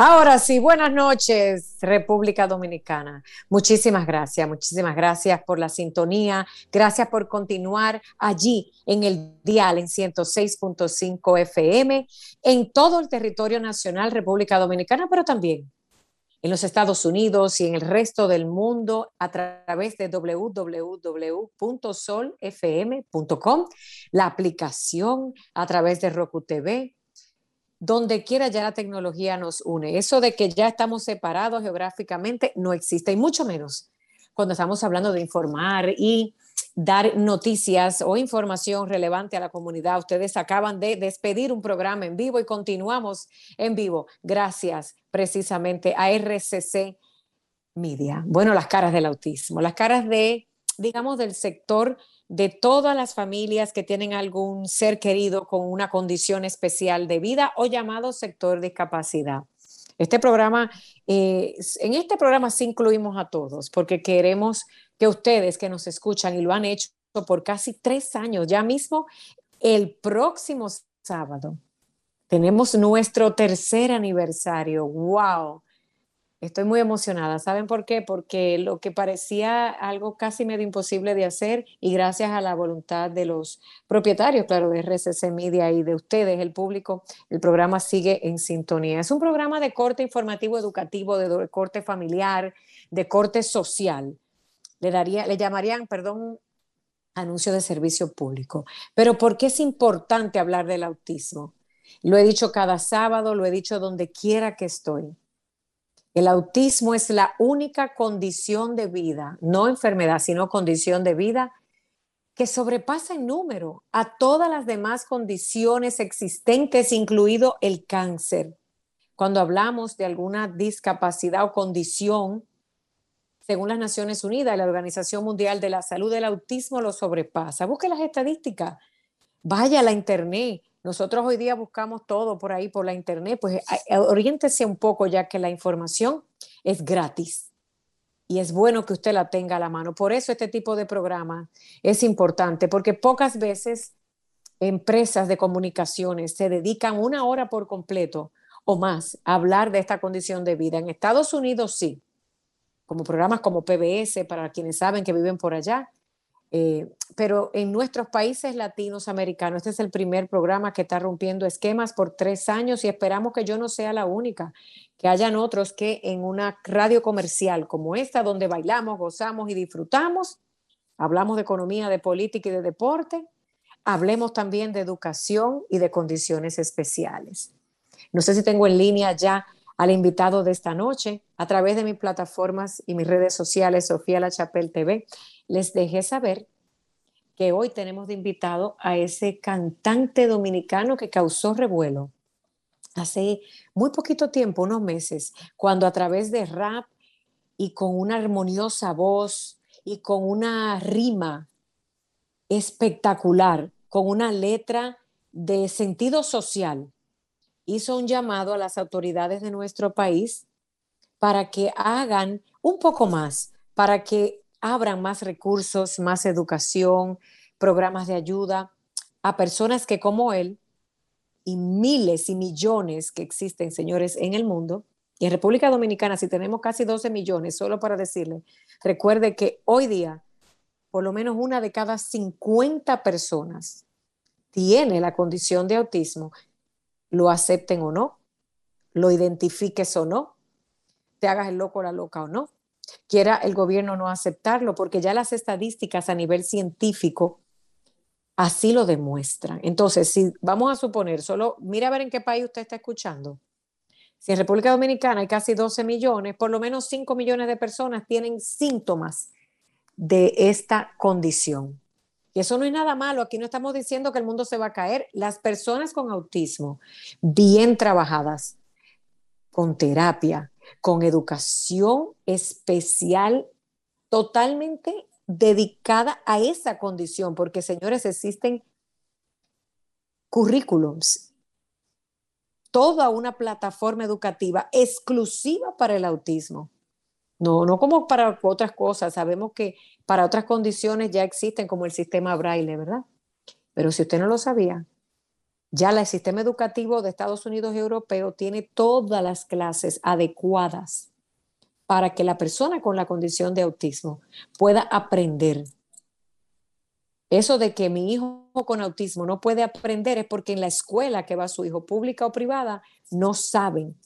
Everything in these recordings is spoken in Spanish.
Ahora sí, buenas noches, República Dominicana. Muchísimas gracias, muchísimas gracias por la sintonía, gracias por continuar allí en el dial en 106.5 FM, en todo el territorio nacional, República Dominicana, pero también en los Estados Unidos y en el resto del mundo a través de www.solfm.com, la aplicación a través de Roku TV donde quiera ya la tecnología nos une. Eso de que ya estamos separados geográficamente no existe, y mucho menos cuando estamos hablando de informar y dar noticias o información relevante a la comunidad. Ustedes acaban de despedir un programa en vivo y continuamos en vivo. Gracias precisamente a RCC Media. Bueno, las caras del autismo, las caras de, digamos, del sector de todas las familias que tienen algún ser querido con una condición especial de vida o llamado sector discapacidad. Este programa, eh, en este programa sí incluimos a todos, porque queremos que ustedes que nos escuchan y lo han hecho por casi tres años, ya mismo el próximo sábado, tenemos nuestro tercer aniversario. ¡Wow! Estoy muy emocionada. ¿Saben por qué? Porque lo que parecía algo casi medio imposible de hacer y gracias a la voluntad de los propietarios, claro, de RCC Media y de ustedes, el público, el programa sigue en sintonía. Es un programa de corte informativo educativo, de corte familiar, de corte social. Le, daría, le llamarían, perdón, anuncio de servicio público. Pero ¿por qué es importante hablar del autismo? Lo he dicho cada sábado, lo he dicho donde quiera que estoy el autismo es la única condición de vida, no enfermedad, sino condición de vida que sobrepasa en número a todas las demás condiciones existentes, incluido el cáncer. Cuando hablamos de alguna discapacidad o condición, según las Naciones Unidas y la Organización Mundial de la Salud, el autismo lo sobrepasa. Busque las estadísticas, vaya a la internet, nosotros hoy día buscamos todo por ahí, por la internet, pues oriéntese un poco ya que la información es gratis y es bueno que usted la tenga a la mano. Por eso este tipo de programa es importante, porque pocas veces empresas de comunicaciones se dedican una hora por completo o más a hablar de esta condición de vida. En Estados Unidos sí, como programas como PBS, para quienes saben que viven por allá, eh, pero en nuestros países latinos americanos, este es el primer programa que está rompiendo esquemas por tres años y esperamos que yo no sea la única, que hayan otros que en una radio comercial como esta, donde bailamos, gozamos y disfrutamos, hablamos de economía, de política y de deporte, hablemos también de educación y de condiciones especiales. No sé si tengo en línea ya al invitado de esta noche. A través de mis plataformas y mis redes sociales, Sofía La Chapelle TV les dejé saber que hoy tenemos de invitado a ese cantante dominicano que causó revuelo hace muy poquito tiempo, unos meses, cuando a través de rap y con una armoniosa voz y con una rima espectacular, con una letra de sentido social, hizo un llamado a las autoridades de nuestro país para que hagan un poco más, para que abran más recursos, más educación, programas de ayuda a personas que como él y miles y millones que existen, señores, en el mundo. Y en República Dominicana, si tenemos casi 12 millones, solo para decirle, recuerde que hoy día, por lo menos una de cada 50 personas tiene la condición de autismo, lo acepten o no, lo identifiques o no, te hagas el loco o la loca o no quiera el gobierno no aceptarlo, porque ya las estadísticas a nivel científico así lo demuestran. Entonces, si vamos a suponer, solo mira a ver en qué país usted está escuchando. Si en República Dominicana hay casi 12 millones, por lo menos 5 millones de personas tienen síntomas de esta condición. Y eso no es nada malo, aquí no estamos diciendo que el mundo se va a caer. Las personas con autismo, bien trabajadas, con terapia, con educación especial totalmente dedicada a esa condición, porque señores, existen currículums, toda una plataforma educativa exclusiva para el autismo. No, no como para otras cosas. Sabemos que para otras condiciones ya existen como el sistema braille, ¿verdad? Pero si usted no lo sabía, ya el sistema educativo de Estados Unidos y europeo tiene todas las clases adecuadas para que la persona con la condición de autismo pueda aprender. Eso de que mi hijo con autismo no puede aprender es porque en la escuela que va su hijo, pública o privada, no saben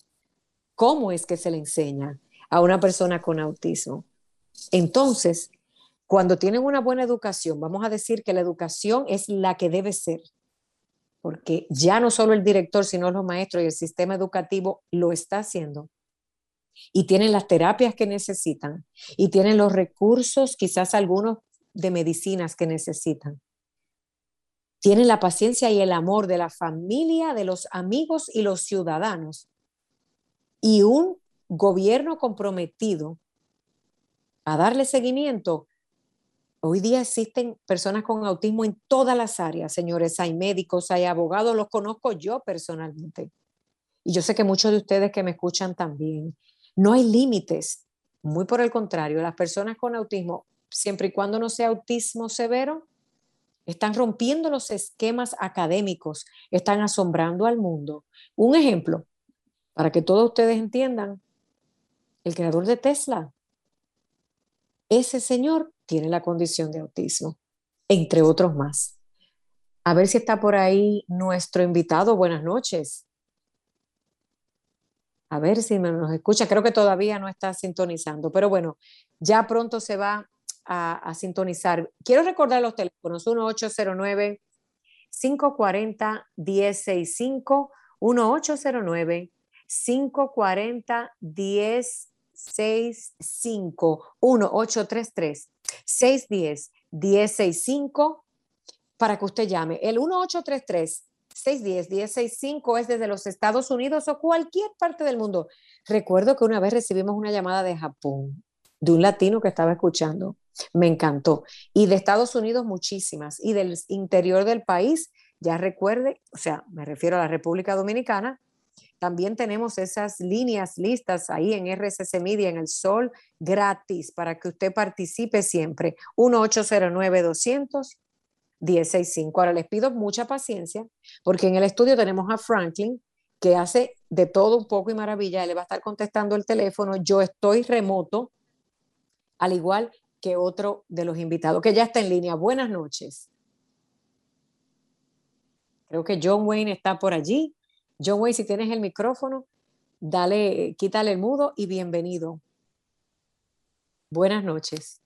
cómo es que se le enseña a una persona con autismo. Entonces, cuando tienen una buena educación, vamos a decir que la educación es la que debe ser, porque ya no solo el director, sino los maestros y el sistema educativo lo está haciendo. Y tienen las terapias que necesitan y tienen los recursos, quizás algunos de medicinas que necesitan. Tienen la paciencia y el amor de la familia, de los amigos y los ciudadanos. Y un gobierno comprometido a darle seguimiento. Hoy día existen personas con autismo en todas las áreas, señores. Hay médicos, hay abogados, los conozco yo personalmente. Y yo sé que muchos de ustedes que me escuchan también. No hay límites. Muy por el contrario, las personas con autismo, siempre y cuando no sea autismo severo, están rompiendo los esquemas académicos, están asombrando al mundo. Un ejemplo, para que todos ustedes entiendan, el creador de Tesla. Ese señor tiene la condición de autismo, entre otros más. A ver si está por ahí nuestro invitado. Buenas noches. A ver si nos escucha. Creo que todavía no está sintonizando, pero bueno, ya pronto se va a, sintonizar. Quiero recordar los teléfonos 1809 540 1065 1809 540 10 651-833 610 1065 para que usted llame. El 1833 610 1065 es desde los Estados Unidos o cualquier parte del mundo. Recuerdo que una vez recibimos una llamada de Japón, de un latino que estaba escuchando. Me encantó. Y de Estados Unidos muchísimas. Y del interior del país, ya recuerde, o sea, me refiero a la República Dominicana, también tenemos esas líneas listas ahí en RSS Media, en el Sol, gratis, para que usted participe siempre. 1-809-200-165. Ahora les pido mucha paciencia, porque en el estudio tenemos a Franklin, que hace de todo un poco y maravilla. Él le va a estar contestando el teléfono. Yo estoy remoto, al igual que otro de los invitados, que ya está en línea. Buenas noches. Creo que John Wayne está por allí. John Way, si tienes el micrófono, dale, quítale el mudo y bienvenido. Buenas noches.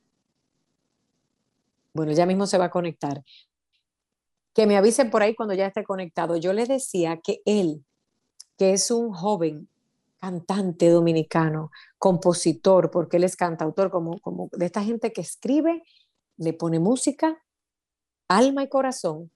Bueno, ya mismo se va a conectar. Que me avisen por ahí cuando ya esté conectado. Yo les decía que él, que es un joven cantante dominicano, compositor, porque él es cantautor, como, como de esta gente que escribe, le pone música, alma y corazón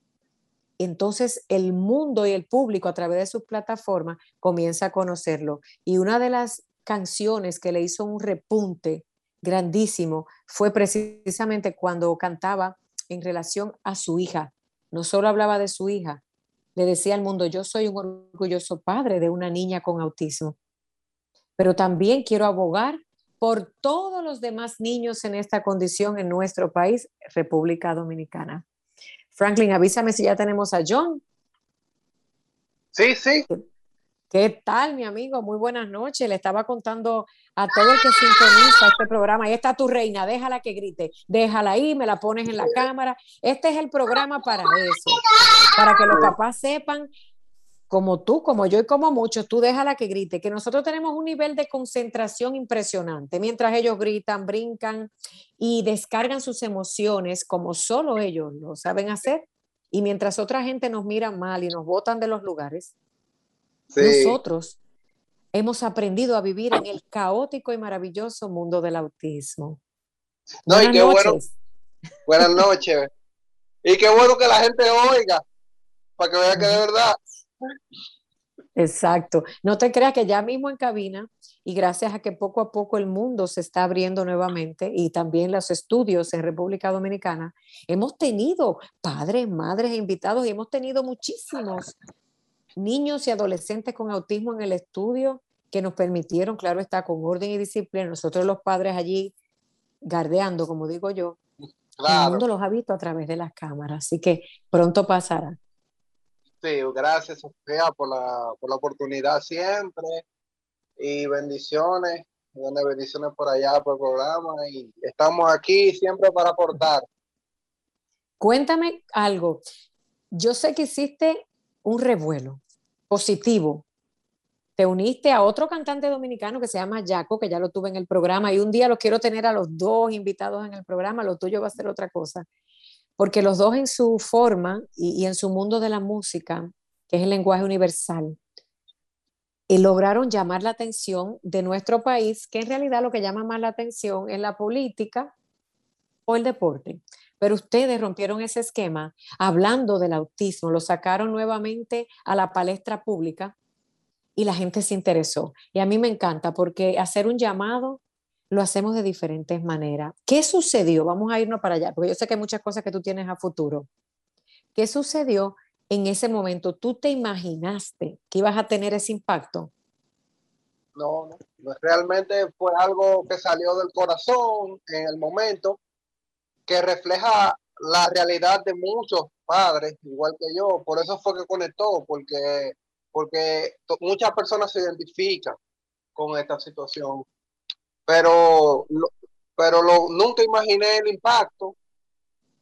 entonces el mundo y el público a través de sus plataformas comienza a conocerlo. Y una de las canciones que le hizo un repunte grandísimo fue precisamente cuando cantaba en relación a su hija. No solo hablaba de su hija, le decía al mundo, yo soy un orgulloso padre de una niña con autismo, pero también quiero abogar por todos los demás niños en esta condición en nuestro país, República Dominicana. Franklin, avísame si ya tenemos a John. Sí, sí. ¿Qué tal, mi amigo? Muy buenas noches. Le estaba contando a todo el que sintoniza este programa. Ahí está tu reina, déjala que grite. Déjala ahí, me la pones en la cámara. Este es el programa para eso, para que los papás sepan como tú, como yo y como muchos, tú déjala que grite, que nosotros tenemos un nivel de concentración impresionante. Mientras ellos gritan, brincan y descargan sus emociones como solo ellos lo saben hacer, y mientras otra gente nos mira mal y nos botan de los lugares, nosotros hemos aprendido a vivir en el caótico y maravilloso mundo del autismo. No, Buenas y qué noches. bueno. Buenas noches. y qué bueno que la gente oiga, para que vea que de verdad Exacto. No te creas que ya mismo en cabina, y gracias a que poco a poco el mundo se está abriendo nuevamente y también los estudios en República Dominicana, hemos tenido padres, madres invitados y hemos tenido muchísimos niños y adolescentes con autismo en el estudio que nos permitieron, claro está, con orden y disciplina, nosotros los padres allí gardeando, como digo yo, el mundo los ha visto a través de las cámaras, así que pronto pasará. Sí, gracias Sofía por la, por la oportunidad siempre y bendiciones, bendiciones por allá por el programa y estamos aquí siempre para aportar. Cuéntame algo. Yo sé que hiciste un revuelo positivo. Te uniste a otro cantante dominicano que se llama Jaco, que ya lo tuve en el programa, y un día los quiero tener a los dos invitados en el programa, lo tuyo va a ser otra cosa porque los dos en su forma y, en su mundo de la música, que es el lenguaje universal, y lograron llamar la atención de nuestro país, que en realidad lo que llama más la atención es la política o el deporte. Pero ustedes rompieron ese esquema hablando del autismo, lo sacaron nuevamente a la palestra pública y la gente se interesó. Y a mí me encanta porque hacer un llamado lo hacemos de diferentes maneras. ¿Qué sucedió? Vamos a irnos para allá, porque yo sé que hay muchas cosas que tú tienes a futuro. ¿Qué sucedió en ese momento? ¿Tú te imaginaste que ibas a tener ese impacto? No, no, realmente fue algo que salió del corazón en el momento, que refleja la realidad de muchos padres, igual que yo. Por eso fue que conectó, porque, porque muchas personas se identifican con esta situación pero, pero lo, nunca imaginé el impacto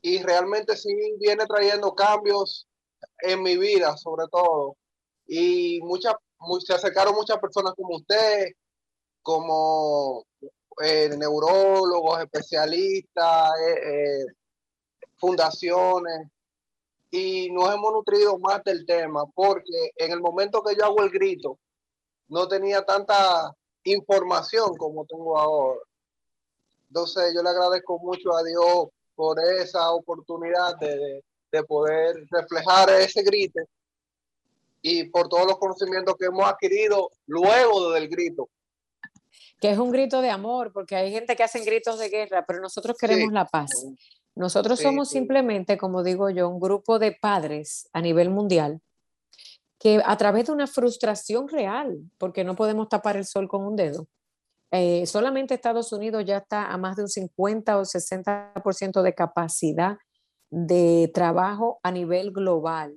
y realmente sí viene trayendo cambios en mi vida, sobre todo. Y muchas, se acercaron muchas personas como usted, como eh, neurólogos, especialistas, eh, eh, fundaciones, y nos hemos nutrido más del tema, porque en el momento que yo hago el grito, no tenía tanta información como tengo ahora. Entonces yo le agradezco mucho a Dios por esa oportunidad de, poder reflejar ese grito y por todos los conocimientos que hemos adquirido luego del grito. Que es un grito de amor, porque hay gente que hace gritos de guerra, pero nosotros queremos la paz. Nosotros somos simplemente, como digo yo, un grupo de padres a nivel mundial que a través de una frustración real, porque no podemos tapar el sol con un dedo, eh, solamente Estados Unidos ya está a más de un 50 o 60% de capacidad de trabajo a nivel global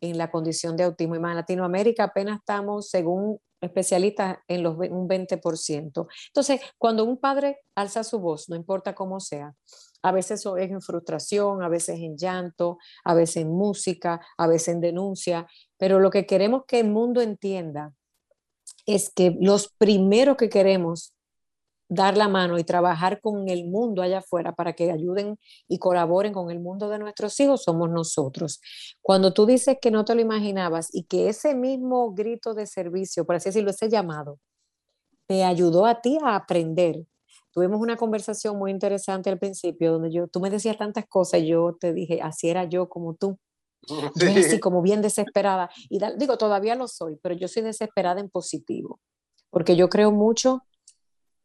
en la condición de autismo. Y en Latinoamérica apenas estamos, según especialistas, en los, un 20%. Entonces, cuando un padre alza su voz, no importa cómo sea, a veces es en frustración, a veces en llanto, a veces en música, a veces en denuncia, pero lo que queremos que el mundo entienda es que los primeros que queremos dar la mano y trabajar con el mundo allá afuera para que ayuden y colaboren con el mundo de nuestros hijos somos nosotros. Cuando tú dices que no te lo imaginabas y que ese mismo grito de servicio, por así decirlo, ese llamado, te ayudó a ti a aprender tuvimos una conversación muy interesante al principio donde yo, tú me decías tantas cosas y yo te dije, así era yo como tú. Yo así como bien desesperada. Y digo, todavía lo soy, pero yo soy desesperada en positivo, porque yo creo mucho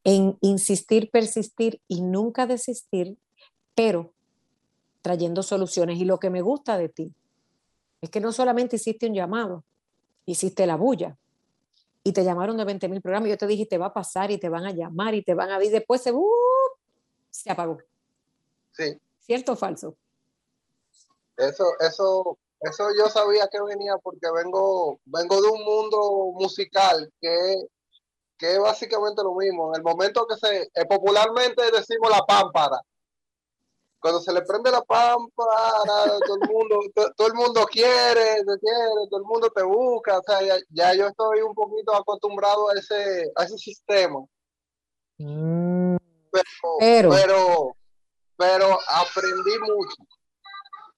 en insistir, persistir y nunca desistir, pero trayendo soluciones. Y lo que me gusta de ti es que no solamente hiciste un llamado, hiciste la bulla, y te llamaron de 20 mil programas. Yo te dije, te va a pasar y te van a llamar y te van a ver. Después se, uh, se apagó. Sí. ¿Cierto o falso? Eso, eso, eso yo sabía que venía porque vengo, vengo de un mundo musical que, que es básicamente lo mismo. En el momento que se, eh, popularmente decimos la pámpara, cuando se le prende la pámpara, todo el mundo, todo, el mundo quiere, te quiere, todo el mundo te busca, o sea, ya, yo estoy un poquito acostumbrado a ese, a ese sistema. Mm. pero, pero, pero aprendí mucho.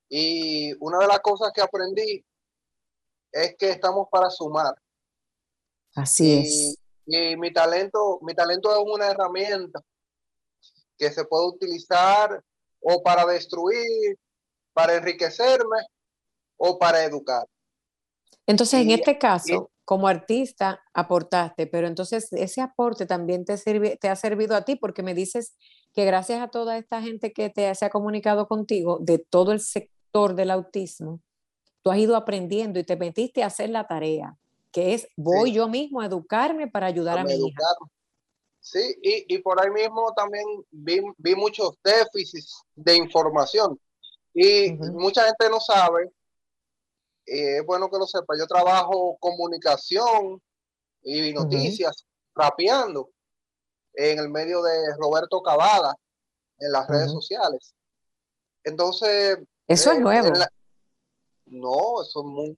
Y una de las cosas que aprendí es que estamos para sumar. Así es. Y mi talento, mi talento es una herramienta que se puede utilizar o para destruir, para enriquecerme o para educar. Entonces, en este caso, como artista aportaste, pero entonces ese aporte también te, sirve, te ha servido a ti porque me dices que gracias a toda esta gente que te se ha comunicado contigo de todo el sector del autismo, tú has ido aprendiendo y te metiste a hacer la tarea, que es voy yo mismo a educarme para ayudar a, mi hija. Sí, y, y, por ahí mismo también vi, vi muchos déficits de información. Y mucha gente no sabe es bueno que lo sepa, yo trabajo comunicación y noticias, rapeando en el medio de Roberto Cavada en las redes sociales. Entonces... Eso es eh, nuevo. no, eso es muy...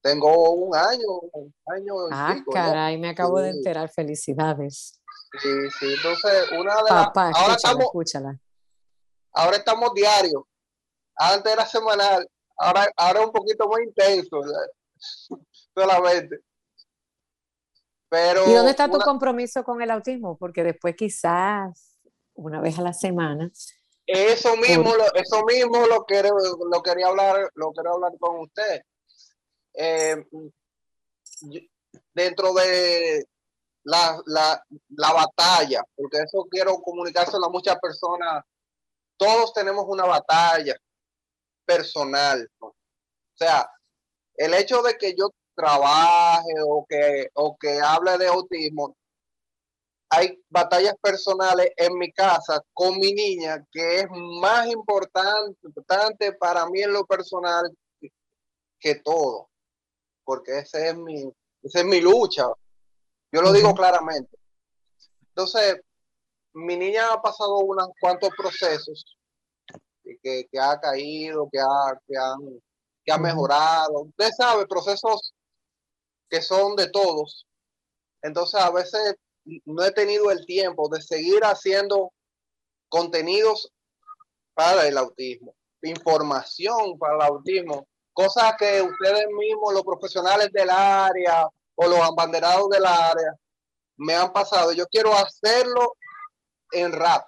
Tengo un año, un año. Ah, caray, me acabo de enterar. Felicidades. Sí, sí. Entonces, una de las... ahora estamos, escúchala. Ahora estamos diarios. Antes era semanal ahora, ahora es un poquito más intenso solamente. Pero ¿Y dónde está tu compromiso con el autismo? Porque después quizás una vez a la semana. Eso mismo, lo, eso mismo lo, quiero, lo quería hablar, lo quiero hablar con usted. Eh, dentro de la, la, la, batalla, porque eso quiero comunicárselo a muchas personas. Todos tenemos una batalla personal. O sea, el hecho de que yo trabaje o que, o que hable de autismo, hay batallas personales en mi casa con mi niña que es más importante, importante para mí en lo personal que todo, porque ese es mi, esa es mi lucha. Yo lo digo claramente. Entonces, mi niña ha pasado unos cuantos procesos que, ha caído, que ha, que, que ha mejorado. Usted sabe, procesos que son de todos. Entonces, a veces no he tenido el tiempo de seguir haciendo contenidos para el autismo, información para el autismo, cosas que ustedes mismos, los profesionales del área o los abanderados del área, me han pasado. Yo quiero hacerlo en rap.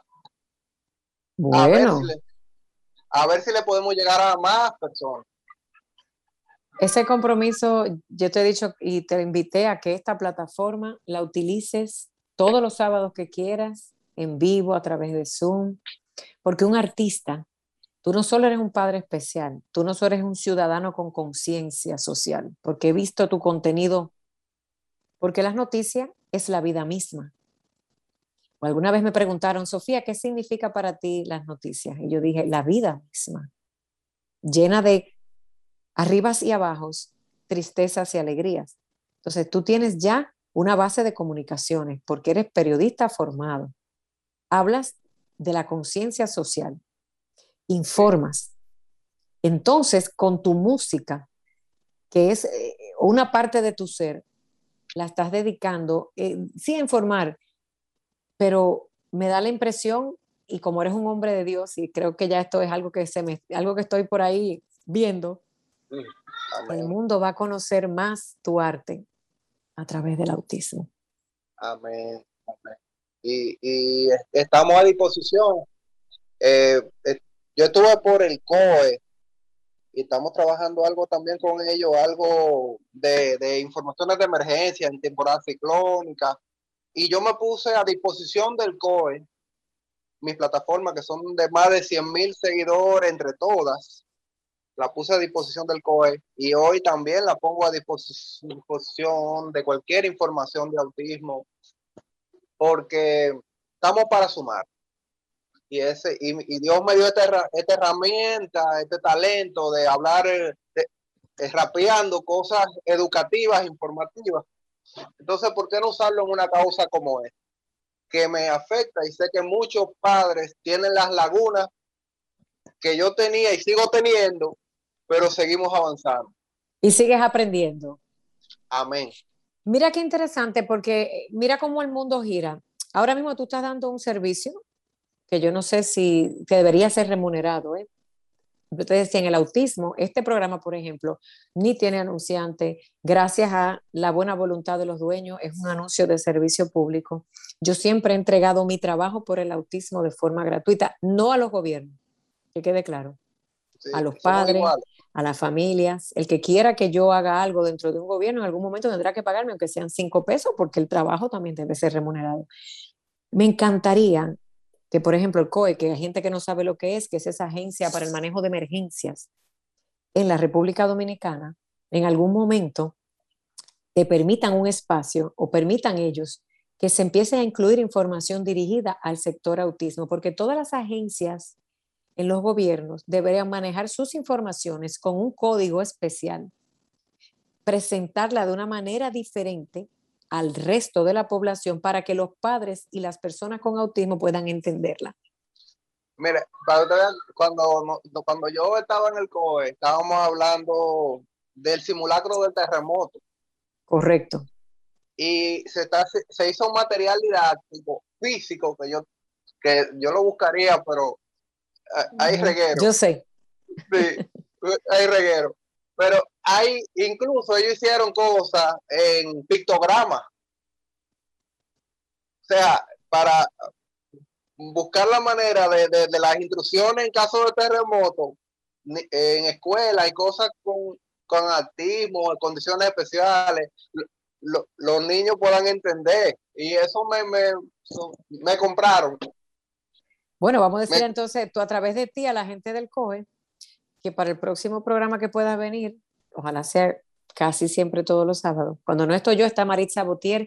Bueno a ver si le podemos llegar a más personas. Ese compromiso, yo te he dicho y te invité a que esta plataforma la utilices todos los sábados que quieras, en vivo, a través de Zoom, porque un artista, tú no solo eres un padre especial, tú no solo eres un ciudadano con conciencia social, porque he visto tu contenido, porque las noticias es la vida misma alguna vez me preguntaron, Sofía, ¿qué significa para ti las noticias? Y yo dije, la vida misma, llena de arribas y abajos, tristezas y alegrías. Entonces, tú tienes ya una base de comunicaciones porque eres periodista formado. Hablas de la conciencia social, informas. Entonces, con tu música, que es eh, una parte de tu ser, la estás dedicando, eh, sí a informar, pero me da la impresión, y como eres un hombre de Dios, y creo que ya esto es algo que, se me, algo que estoy por ahí viendo, el mundo va a conocer más tu arte a través del autismo. Amén. Y, estamos a disposición. Eh, eh, yo estuve por el COE y estamos trabajando algo también con ellos, algo de, de informaciones de emergencia en temporada ciclónica y yo me puse a disposición del COE, mis plataformas que son de más de 100 mil seguidores entre todas, la puse a disposición del COE y hoy también la pongo a disposición de cualquier información de autismo, porque estamos para sumar. Y, ese, y, Dios me dio esta, esta, herramienta, este talento de hablar, de, de, rapeando cosas educativas, informativas entonces, ¿por qué no usarlo en una causa como esta? Que me afecta y sé que muchos padres tienen las lagunas que yo tenía y sigo teniendo, pero seguimos avanzando. Y sigues aprendiendo. Amén. Mira qué interesante, porque eh, mira cómo el mundo gira. Ahora mismo tú estás dando un servicio que yo no sé si que debería ser remunerado, ¿eh? Ustedes decía, en el autismo, este programa, por ejemplo, ni tiene anunciante, gracias a la buena voluntad de los dueños, es un anuncio de servicio público. Yo siempre he entregado mi trabajo por el autismo de forma gratuita, no a los gobiernos, que quede claro. a los padres, a las familias. El que quiera que yo haga algo dentro de un gobierno, en algún momento tendrá que pagarme, aunque sean cinco pesos, porque el trabajo también debe ser remunerado. Me encantaría que, por ejemplo, el COE, que hay gente que no sabe lo que es, que es esa agencia para el manejo de emergencias en la República Dominicana, en algún momento te permitan un espacio o permitan ellos que se empiece a incluir información dirigida al sector autismo, porque todas las agencias en los gobiernos deberían manejar sus informaciones con un código especial, presentarla de una manera diferente al resto de la población para que los padres y las personas con autismo puedan entenderla. Mire, cuando, cuando yo estaba en el COE, estábamos hablando del simulacro del terremoto. Correcto. Y se, está, se hizo un material didáctico, físico, que yo, que yo lo buscaría, pero hay reguero. Yo sé. Sí, hay reguero. Pero hay, incluso ellos hicieron cosas en pictogramas. O sea, para buscar la manera de, de, las instrucciones en caso de terremoto en escuela y cosas con, con autismo, condiciones especiales, los niños puedan entender. Y eso me, me, me compraron. Bueno, vamos a decir entonces, tú a través de ti, a la gente del COE, que para el próximo programa que pueda venir, ojalá sea casi siempre todos los sábados. Cuando no estoy yo, está Maritza Botier.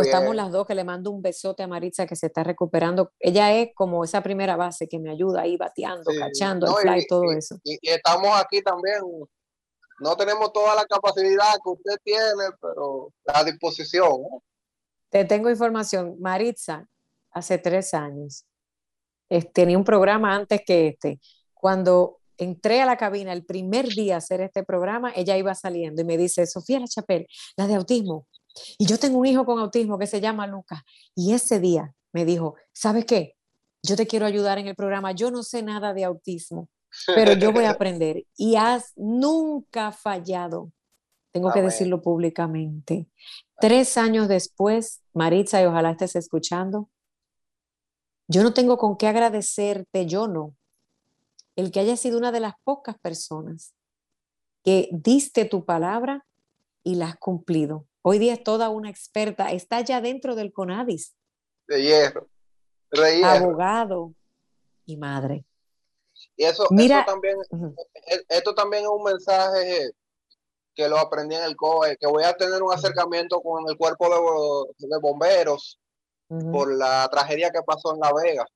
estamos las dos, que le mando un besote a Maritza que se está recuperando. Ella es como esa primera base que me ayuda ahí bateando, cachando, el fly, y, todo eso. Y, estamos aquí también. No tenemos toda la capacidad que usted tiene, pero la disposición. Te tengo información. Maritza, hace tres años, tenía un programa antes que este. Cuando entré a la cabina el primer día a hacer este programa, ella iba saliendo y me dice, Sofía La Chapel, la de autismo. Y yo tengo un hijo con autismo que se llama Lucas. Y ese día me dijo, ¿sabes qué? Yo te quiero ayudar en el programa. Yo no sé nada de autismo, pero yo voy a aprender. Y has nunca fallado. Tengo que decirlo públicamente. Tres años después, Maritza, y ojalá estés escuchando, yo no tengo con qué agradecerte, yo no, el que haya sido una de las pocas personas que diste tu palabra y la has cumplido. Hoy día es toda una experta, está ya dentro del CONADIS. De hierro. Abogado y madre. Y eso, Mira, también, e, esto también es un mensaje que lo aprendí en el COE, que voy a tener un acercamiento con el cuerpo de bomberos por la tragedia que pasó en La Vega.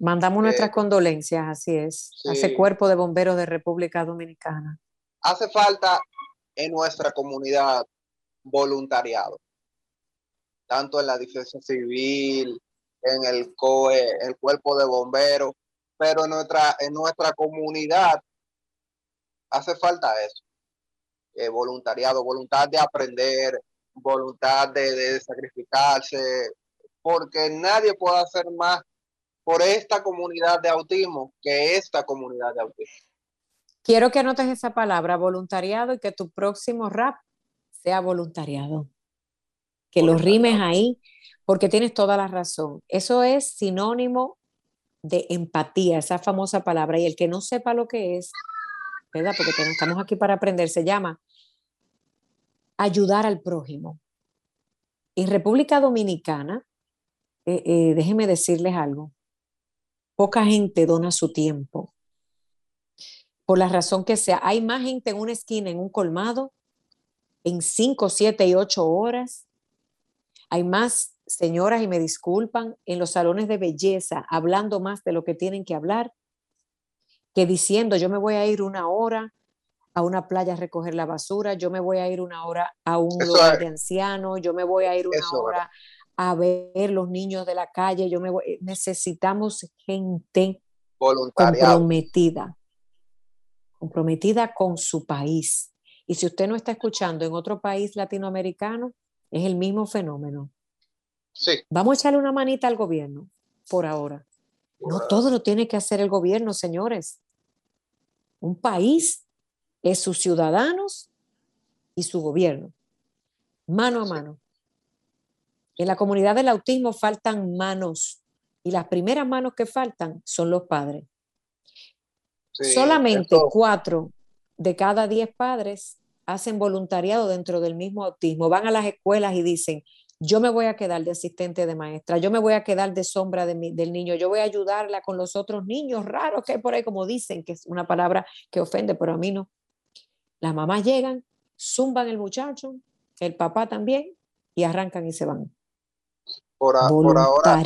Mandamos nuestras eh, condolencias, así es, a ese cuerpo de bomberos de República Dominicana. Hace falta en nuestra comunidad voluntariado, tanto en la defensa civil, en el COE, el cuerpo de bomberos, pero en nuestra, en nuestra comunidad hace falta eso. Eh, voluntariado, voluntad de aprender, voluntad de, de sacrificarse, porque nadie puede hacer más por esta comunidad de autismo que esta comunidad de autismo. Quiero que anotes esa palabra, voluntariado, y que tu próximo rap sea voluntariado. Que lo rimes ahí, porque tienes toda la razón. Eso es sinónimo de empatía, esa famosa palabra. Y el que no sepa lo que es, ¿verdad? Porque estamos aquí para aprender, se llama ayudar al prójimo. En República Dominicana, eh, eh, déjenme decirles algo, poca gente dona su tiempo. Por la razón que sea, hay más gente en una esquina, en un colmado, en 5, 7 y 8 horas. Hay más señoras, y me disculpan, en los salones de belleza, hablando más de lo que tienen que hablar, que diciendo, yo me voy a ir una hora a una playa a recoger la basura, yo me voy a ir una hora a un lugar de ancianos, yo me voy a ir una hora a ver los niños de la calle. Yo me necesitamos gente comprometida, comprometida con su país. Y si usted no está escuchando en otro país latinoamericano, es el mismo fenómeno. Sí. Vamos a echarle una manita al gobierno por ahora. No todo lo tiene que hacer el gobierno, señores. Un país es sus ciudadanos y su gobierno, mano a mano. En la comunidad del autismo faltan manos y las primeras manos que faltan son los padres. Solamente cuatro de cada diez padres hacen voluntariado dentro del mismo autismo, van a las escuelas y dicen, yo me voy a quedar de asistente de maestra, yo me voy a quedar de sombra del niño, yo voy a ayudarla con los otros niños raros que hay por ahí, como dicen, que es una palabra que ofende, pero a mí no. Las mamás llegan, zumban el muchacho, el papá también, y arrancan y se van. Por, ahora.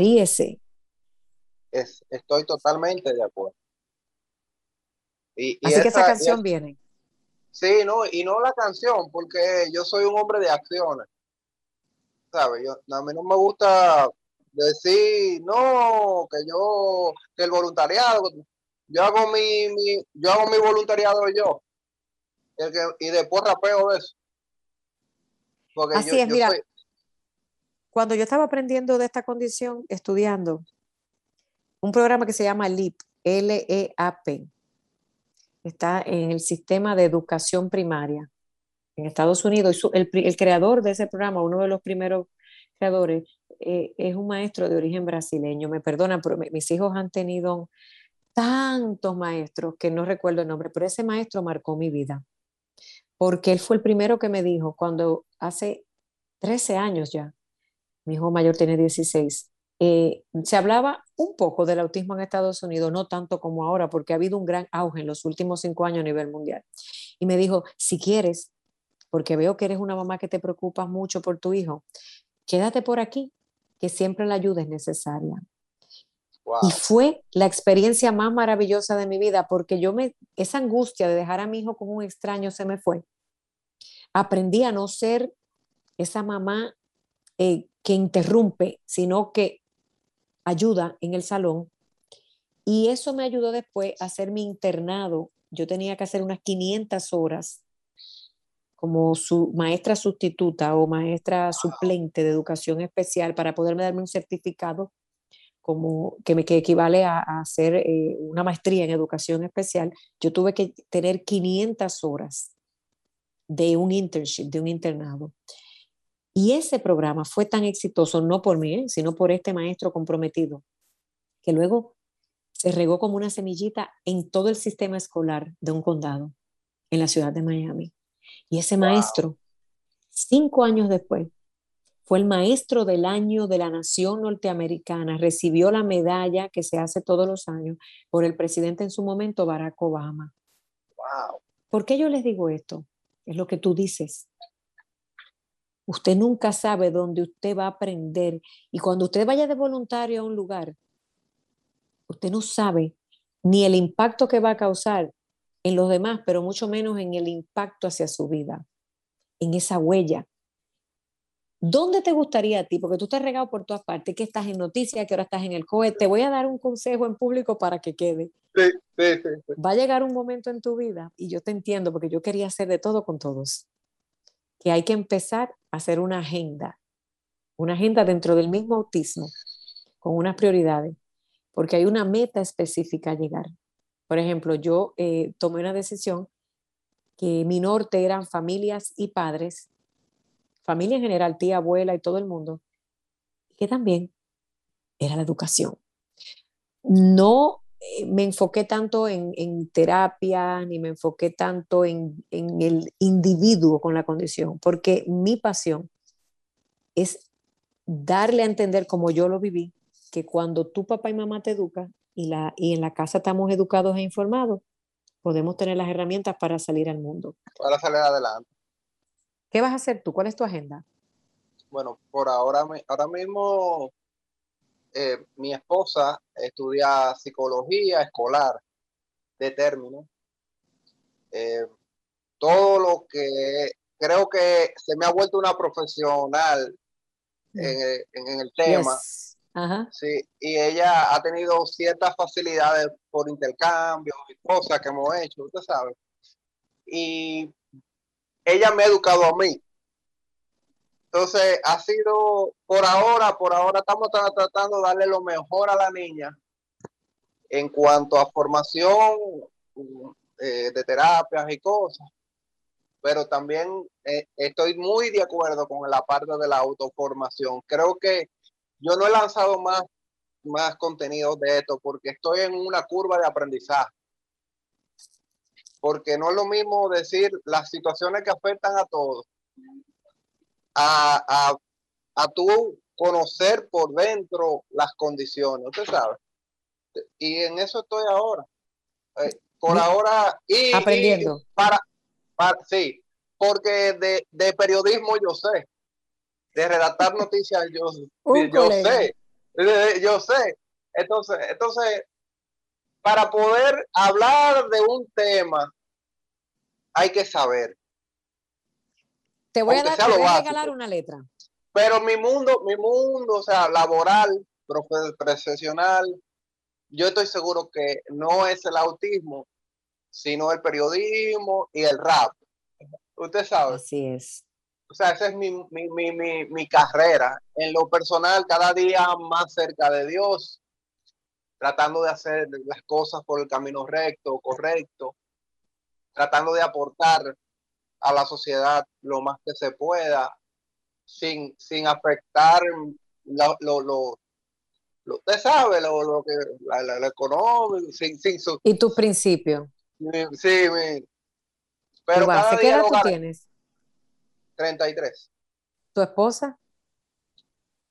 estoy totalmente de acuerdo. Y, Así que esa canción viene. Sí, no, y no la canción, porque yo soy un hombre de acciones. ¿Sabes? Yo, a mí no me gusta decir, no, que yo, que el voluntariado, yo hago mi, mi yo hago mi voluntariado yo. y después rapeo eso. Así es, mira, cuando yo estaba aprendiendo de esta condición, estudiando un programa que se llama LEAP, L-E-A-P, está en el sistema de educación primaria en Estados Unidos. El, creador de ese programa, uno de los primeros creadores, eh, es un maestro de origen brasileño. Me perdonan, pero mis hijos han tenido tantos maestros que no recuerdo el nombre, pero ese maestro marcó mi vida porque él fue el primero que me dijo cuando hace 13 años ya, mi hijo mayor tiene 16, eh, se hablaba un poco del autismo en Estados Unidos, no tanto como ahora, porque ha habido un gran auge en los últimos cinco años a nivel mundial. Y me dijo, si quieres, porque veo que eres una mamá que te preocupas mucho por tu hijo, quédate por aquí, que siempre la ayuda es necesaria. Y fue la experiencia más maravillosa de mi vida porque yo me, esa angustia de dejar a mi hijo con un extraño se me fue aprendí a no ser esa mamá eh, que interrumpe, sino que ayuda en el salón. Y eso me ayudó después a hacer mi internado. Yo tenía que hacer unas 500 horas como su maestra sustituta o maestra suplente de educación especial para poderme darme un certificado como que me que equivale a, hacer eh, una maestría en educación especial. Yo tuve que tener 500 horas de un internship, de un internado. Y ese programa fue tan exitoso, no por mí, ¿eh? sino por este maestro comprometido, que luego se regó como una semillita en todo el sistema escolar de un condado en la ciudad de Miami. Y ese maestro, cinco años después, fue el maestro del año de la nación norteamericana, recibió la medalla que se hace todos los años por el presidente en su momento, Barack Obama. Wow. ¿Por qué yo les digo esto? es lo que tú dices. Usted nunca sabe dónde usted va a aprender. Y cuando usted vaya de voluntario a un lugar, usted no sabe ni el impacto que va a causar en los demás, pero mucho menos en el impacto hacia su vida, en esa huella. ¿Dónde te gustaría a ti? Porque tú has regado por todas partes, que estás en noticias, que ahora estás en el COE. Te voy a dar un consejo en público para que quede. Sí, sí, sí, Va a llegar un momento en tu vida, y yo te entiendo, porque yo quería hacer de todo con todos, que hay que empezar a hacer una agenda, una agenda dentro del mismo autismo, con unas prioridades, porque hay una meta específica a llegar. Por ejemplo, yo eh, tomé una decisión que mi norte eran familias y padres familia en general, tía, abuela y todo el mundo, que también era la educación. No me enfoqué tanto en, terapia, ni me enfoqué tanto en, en el individuo con la condición, porque mi pasión es darle a entender como yo lo viví, que cuando tu papá y mamá te educan y, la, y en la casa estamos educados e informados, podemos tener las herramientas para salir al mundo. Para salir adelante. ¿Qué vas a hacer tú? ¿Cuál es tu agenda? Bueno, por ahora, ahora mismo eh, mi esposa estudia psicología escolar de término. Eh, todo lo que creo que se me ha vuelto una profesional en, mm. el tema. Sí, y ella ha tenido ciertas facilidades por intercambio y cosas que hemos hecho, usted sabe. Y ella me ha educado a mí. Entonces, ha sido por ahora, por ahora estamos tratando de darle lo mejor a la niña en cuanto a formación eh, de terapias y cosas. Pero también eh, estoy muy de acuerdo con la parte de la autoformación. Creo que yo no he lanzado más, más contenido de esto porque estoy en una curva de aprendizaje. porque no es lo mismo decir las situaciones que afectan a todos, a, a, a tú conocer por dentro las condiciones, usted sabe. Y en eso estoy ahora. Eh, por ahora, y, aprendiendo. para, para, sí, porque de, de, periodismo yo sé, de redactar noticias yo, yo sé, yo sé. Entonces, entonces, para poder hablar de un tema, hay que saber. Te voy a dar, te voy a regalar una letra. Pero mi mundo, mi mundo, o sea, laboral, profesional, yo estoy seguro que no es el autismo, sino el periodismo y el rap. Usted sabe. Así es. O sea, esa es mi, mi, mi, mi, carrera. En lo personal, cada día más cerca de Dios, tratando de hacer las cosas por el camino recto, correcto, tratando de aportar a la sociedad lo más que se pueda, sin, sin afectar lo, lo, lo, usted sabe, lo, lo que, la, la, económico, sin, sin su... ¿Y tu principio? Sí, mi, pero cada ¿Qué edad tú tienes? 33. ¿Tu esposa?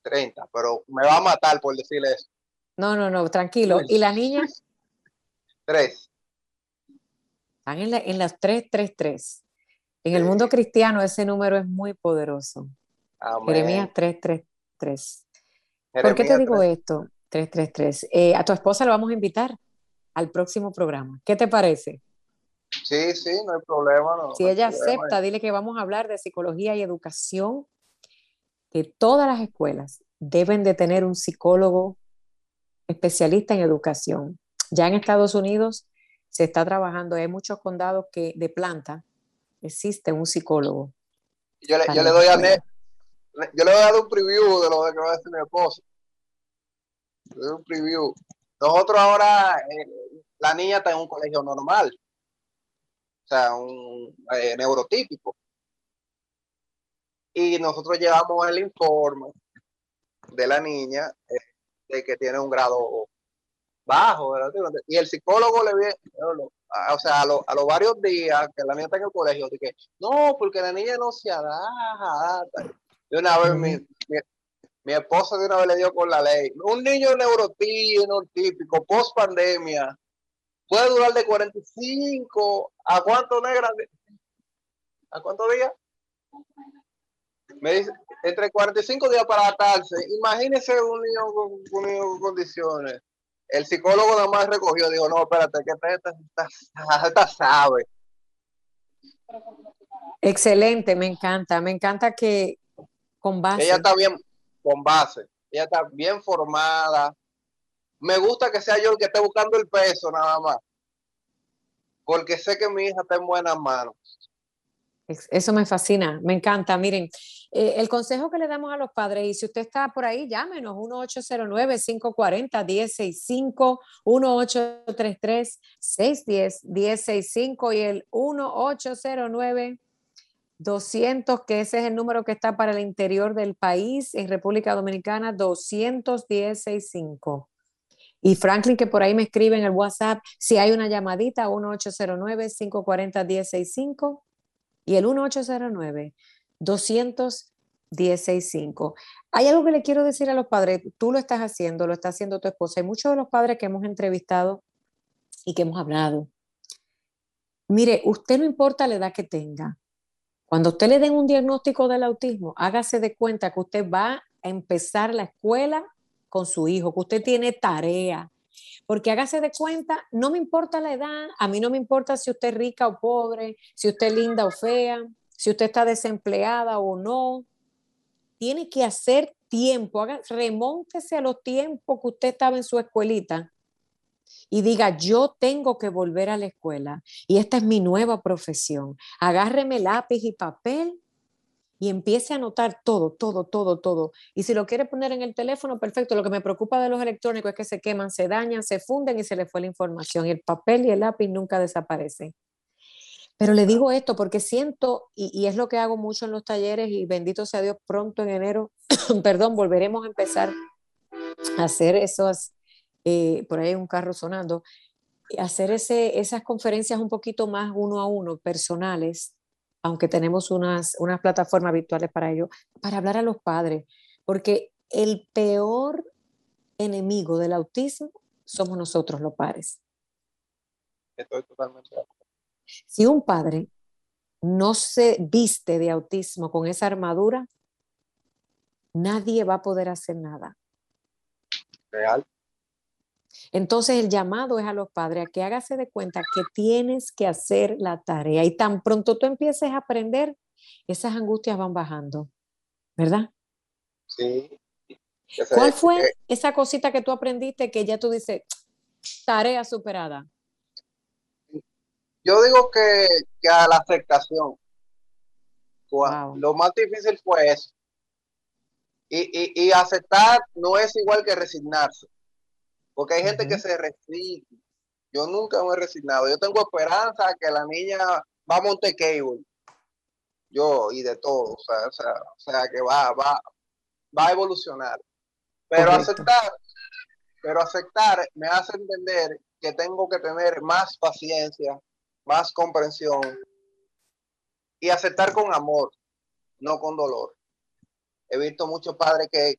30, pero me va a matar por decirle eso. No, no, no, tranquilo. ¿Y la niña? Tres. Están en, la, en las tres, tres, tres. En el mundo cristiano ese número es muy poderoso. Jeremías 333. ¿Por qué te digo esto? 333. Eh, a tu esposa la vamos a invitar al próximo programa. ¿Qué te parece? Sí, sí, no hay problema. si ella acepta, dile que vamos a hablar de psicología y educación, que todas las escuelas deben de tener un psicólogo especialista en educación. Ya en Estados Unidos se está trabajando, hay muchos condados que de planta existe un psicólogo. Yo le, yo le doy a, yo le voy a dar un preview de lo que va a decir mi esposo. Un preview. Nosotros ahora, eh, la niña está en un colegio normal, o sea, un eh, neurotípico. Y nosotros llevamos el informe de la niña eh, de que tiene un grado bajo, y el psicólogo le viene, o sea, a, los a los varios días que la niña está en el colegio, que no, porque la niña no se adapta. De una vez mi, mi, esposa de una vez le dio con la ley. Un niño neurotípico, post pandemia, puede durar de 45 a cuánto negra a cuántos días me dice entre 45 días para adaptarse imagínese un niño con, con, condiciones el psicólogo nada más recogió dijo no espérate que esta, esta, esta sabe excelente me encanta me encanta que con base. Ella está bien con base. Ella está bien formada. Me gusta que sea yo el que esté buscando el peso nada más. Porque sé que mi hija está en buenas manos. Eso me fascina, me encanta. Miren, eh, el consejo que le damos a los padres, y si usted está por ahí, llámenos 1-809-540-1065, 1-833-610-1065 y el 1-809. 200, que ese es el número que está para el interior del país, en República Dominicana, 21065. Y Franklin, que por ahí me escribe en el WhatsApp, si hay una llamadita, 1809-540-1065 y el 1809-200-1065. Hay algo que le quiero decir a los padres, tú lo estás haciendo, lo está haciendo tu esposa, y muchos de los padres que hemos entrevistado y que hemos hablado. Mire, usted no importa la edad que tenga, cuando usted le den un diagnóstico del autismo, hágase de cuenta que usted va a empezar la escuela con su hijo, que usted tiene tarea. Porque hágase de cuenta, no me importa la edad, a mí no me importa si usted es rica o pobre, si usted es linda o fea, si usted está desempleada o no. Tiene que hacer tiempo, remóntese a los tiempos que usted estaba en su escuelita y diga, yo tengo que volver a la escuela y esta es mi nueva profesión. Agárreme lápiz y papel y empiece a anotar todo, todo, todo, todo. Y si lo quiere poner en el teléfono, perfecto. Lo que me preocupa de los electrónicos es que se queman, se dañan, se funden y se le fue la información. El papel y el lápiz nunca desaparecen. Pero le digo esto porque siento, y, y, es lo que hago mucho en los talleres, y bendito sea Dios, pronto en enero, perdón, volveremos a empezar a hacer esos, eh, por ahí hay un carro sonando, hacer ese, esas conferencias un poquito más uno a uno, personales, aunque tenemos unas, unas plataformas virtuales para ello, para hablar a los padres, porque el peor enemigo del autismo somos nosotros los padres. Estoy totalmente de acuerdo. Si un padre no se viste de autismo con esa armadura, nadie va a poder hacer nada. Real. Entonces el llamado es a los padres a que hágase de cuenta que tienes que hacer la tarea y tan pronto tú empieces a aprender, esas angustias van bajando, ¿verdad? Sí. ¿Cuál fue esa cosita que tú aprendiste que ya tú dices, tarea superada? Yo digo que, a la aceptación. Lo más difícil fue eso. Y, y, aceptar no es igual que resignarse. Porque hay gente que se resigna. Yo nunca me he resignado. Yo tengo esperanza que la niña va a Monte Cable. Yo, y de todo. O sea, o sea, o sea que va, va, va a evolucionar. Pero aceptar, pero aceptar me hace entender que tengo que tener más paciencia, más comprensión y aceptar con amor, no con dolor. He visto muchos padres que,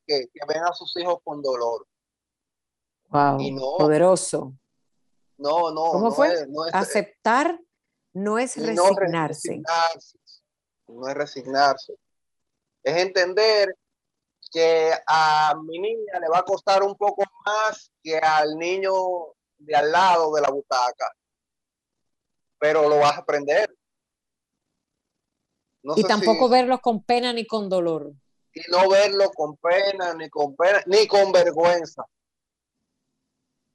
ven a sus hijos con dolor. Wow, poderoso. No, no. ¿Cómo fue? Aceptar no es resignarse. No es resignarse. Es entender que a mi niña le va a costar un poco más que al niño de al lado de la butaca pero lo vas a aprender. y tampoco verlo con pena ni con dolor. Y no verlo con pena, ni con pena, ni con vergüenza.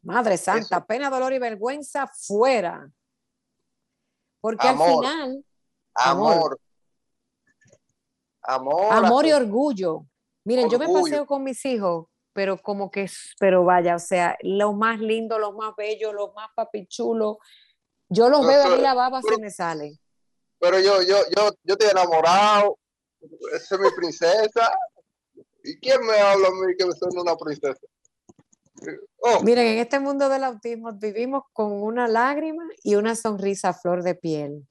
Madre Santa, pena, dolor y vergüenza fuera. Porque al final. Amor. Amor. Amor, y orgullo. Miren, yo me paseo con mis hijos, pero como que, pero vaya, o sea, los más lindos, los más bellos, los más papichulos, yo los veo y la baba se me sale. Pero yo, yo, yo, yo estoy enamorado. Esa es mi princesa. ¿Y quién me habla a mí que soy una princesa? Oh. Miren, en este mundo del autismo vivimos con una lágrima y una sonrisa a flor de piel.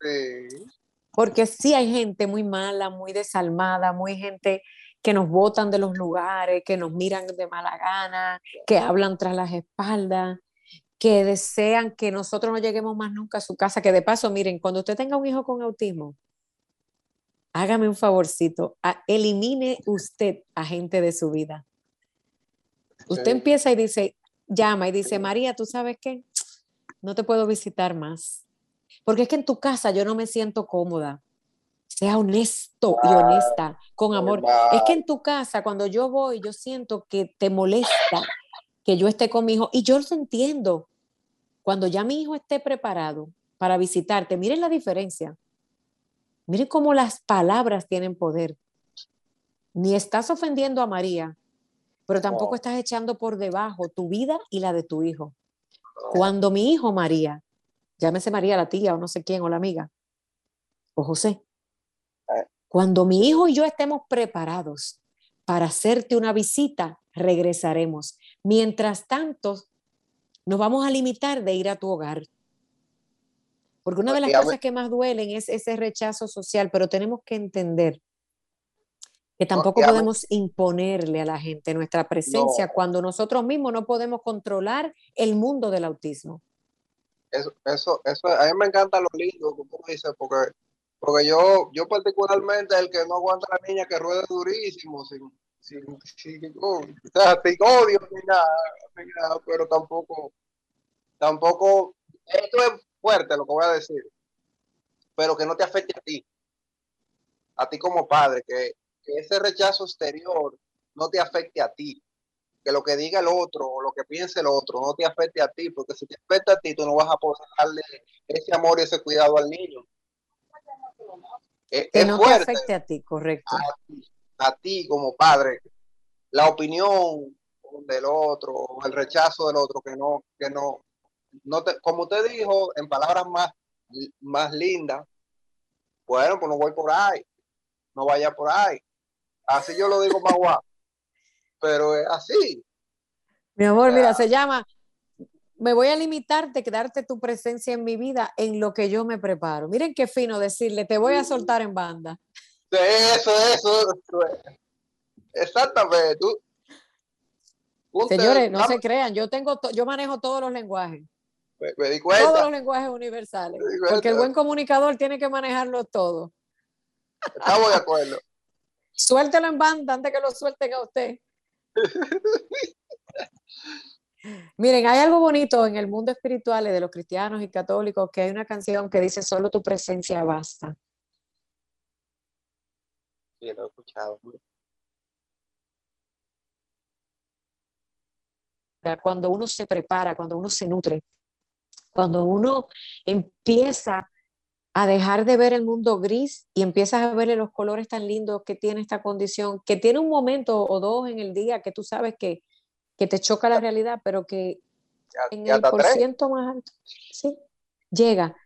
Sí. Porque sí hay gente muy mala, muy desalmada, muy gente que nos botan de los lugares, que nos miran de mala gana, que hablan tras las espaldas que desean que nosotros no lleguemos más nunca a su casa, que de paso, miren, cuando usted tenga un hijo con autismo, hágame un favorcito, elimine usted a gente de su vida. Usted empieza y dice, llama y dice, María, ¿tú sabes qué? No te puedo visitar más. Porque es que en tu casa yo no me siento cómoda. Sea honesto y honesta, con amor. Es que en tu casa, cuando yo voy, yo siento que te molesta que yo esté con mi hijo. Y yo lo entiendo. Cuando ya mi hijo esté preparado para visitarte, miren la diferencia. Miren cómo las palabras tienen poder. Ni estás ofendiendo a María, pero tampoco estás echando por debajo tu vida y la de tu hijo. Cuando mi hijo María, llámese María la tía o no sé quién o la amiga, o José, eh. cuando mi hijo y yo estemos preparados para hacerte una visita, regresaremos. Mientras tanto, nos vamos a limitar de ir a tu hogar. Porque una de las cosas que más duelen es ese rechazo social, pero tenemos que entender que tampoco podemos imponerle a la gente nuestra presencia cuando nosotros mismos no podemos controlar el mundo del autismo. Eso, eso, eso, a mí me encanta lo lindo, como dices, porque, porque yo, yo particularmente el que no aguanta a la niña que ruede durísimo, sin, sin, odio ni nada, pero tampoco, tampoco, esto es fuerte lo que voy a decir, pero que no te afecte a ti, a ti como padre, que, ese rechazo exterior no te afecte a ti, que lo que diga el otro o lo que piense el otro no te afecte a ti, porque si te afecta a ti, tú no vas a poder darle ese amor y ese cuidado al niño. que no te afecte a ti, correcto a ti como padre la opinión del otro, el rechazo del otro, que no, que no, no te, como usted dijo, en palabras más, más lindas, bueno, pues no voy por ahí, no vaya por ahí. Así yo lo digo más guapo, pero es así. Mi amor, mira, se llama, me voy a limitar de darte tu presencia en mi vida en lo que yo me preparo. Miren qué fino decirle, te voy a soltar en banda. Eso, eso, exactamente. Señores, no se crean, yo tengo, yo manejo todos los lenguajes. Todos los lenguajes universales. Porque el buen comunicador tiene que manejarlo todo. Estamos de acuerdo. Suéltelo en banda antes que lo suelten a usted. Miren, hay algo bonito en el mundo espiritual de los cristianos y católicos que hay una canción que dice solo tu presencia basta. Sí, lo he escuchado. Cuando uno se prepara, cuando uno se nutre, cuando uno empieza a dejar de ver el mundo gris y empiezas a verle los colores tan lindos que tiene esta condición, que tiene un momento o dos en el día que tú sabes que, que te choca la realidad, pero que en el por ciento más alto, sí, llega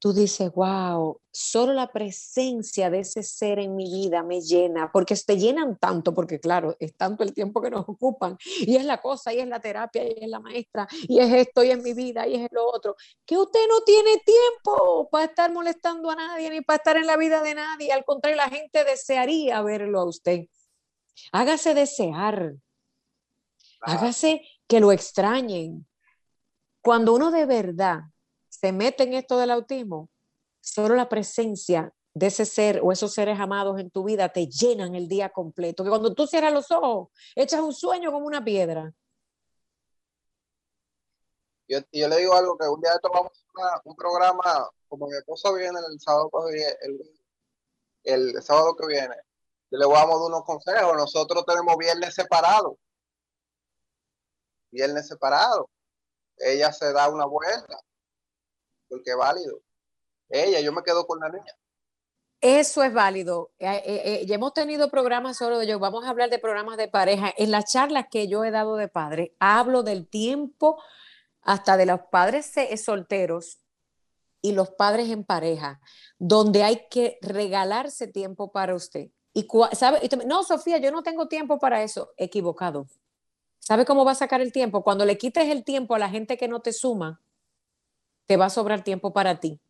tú dices, wow, solo la presencia de ese ser en mi vida me llena, porque te llenan tanto, porque claro, es tanto el tiempo que nos ocupan, y es la cosa, y es la terapia, y es la maestra, y es esto, y es mi vida, y es lo otro, que usted no tiene tiempo para estar molestando a nadie, ni para estar en la vida de nadie, al contrario, la gente desearía verlo a usted. Hágase desear, hágase que lo extrañen. Cuando uno de verdad se mete en esto del autismo, solo la presencia de ese ser o esos seres amados en tu vida te llenan el día completo. Que cuando tú cierras los ojos, echas un sueño como una piedra. Yo, yo le digo algo, que un día tomamos un programa, como mi esposa viene el sábado el, el, sábado que viene, yo le voy a dar unos consejos. Nosotros tenemos viernes separado. Viernes separado. Ella se da una vuelta porque es válido. Ella, yo me quedo con la niña. Eso es válido. Eh, eh, eh, ya hemos tenido programas solo de ello. Vamos a hablar de programas de pareja. En las charlas que yo he dado de padre, hablo del tiempo hasta de los padres solteros y los padres en pareja, donde hay que regalarse tiempo para usted. Y no, Sofía, yo no tengo tiempo para eso. Equivocado. ¿Sabe cómo va a sacar el tiempo? Cuando le quites el tiempo a la gente que no te suma, te va a sobrar tiempo para ti.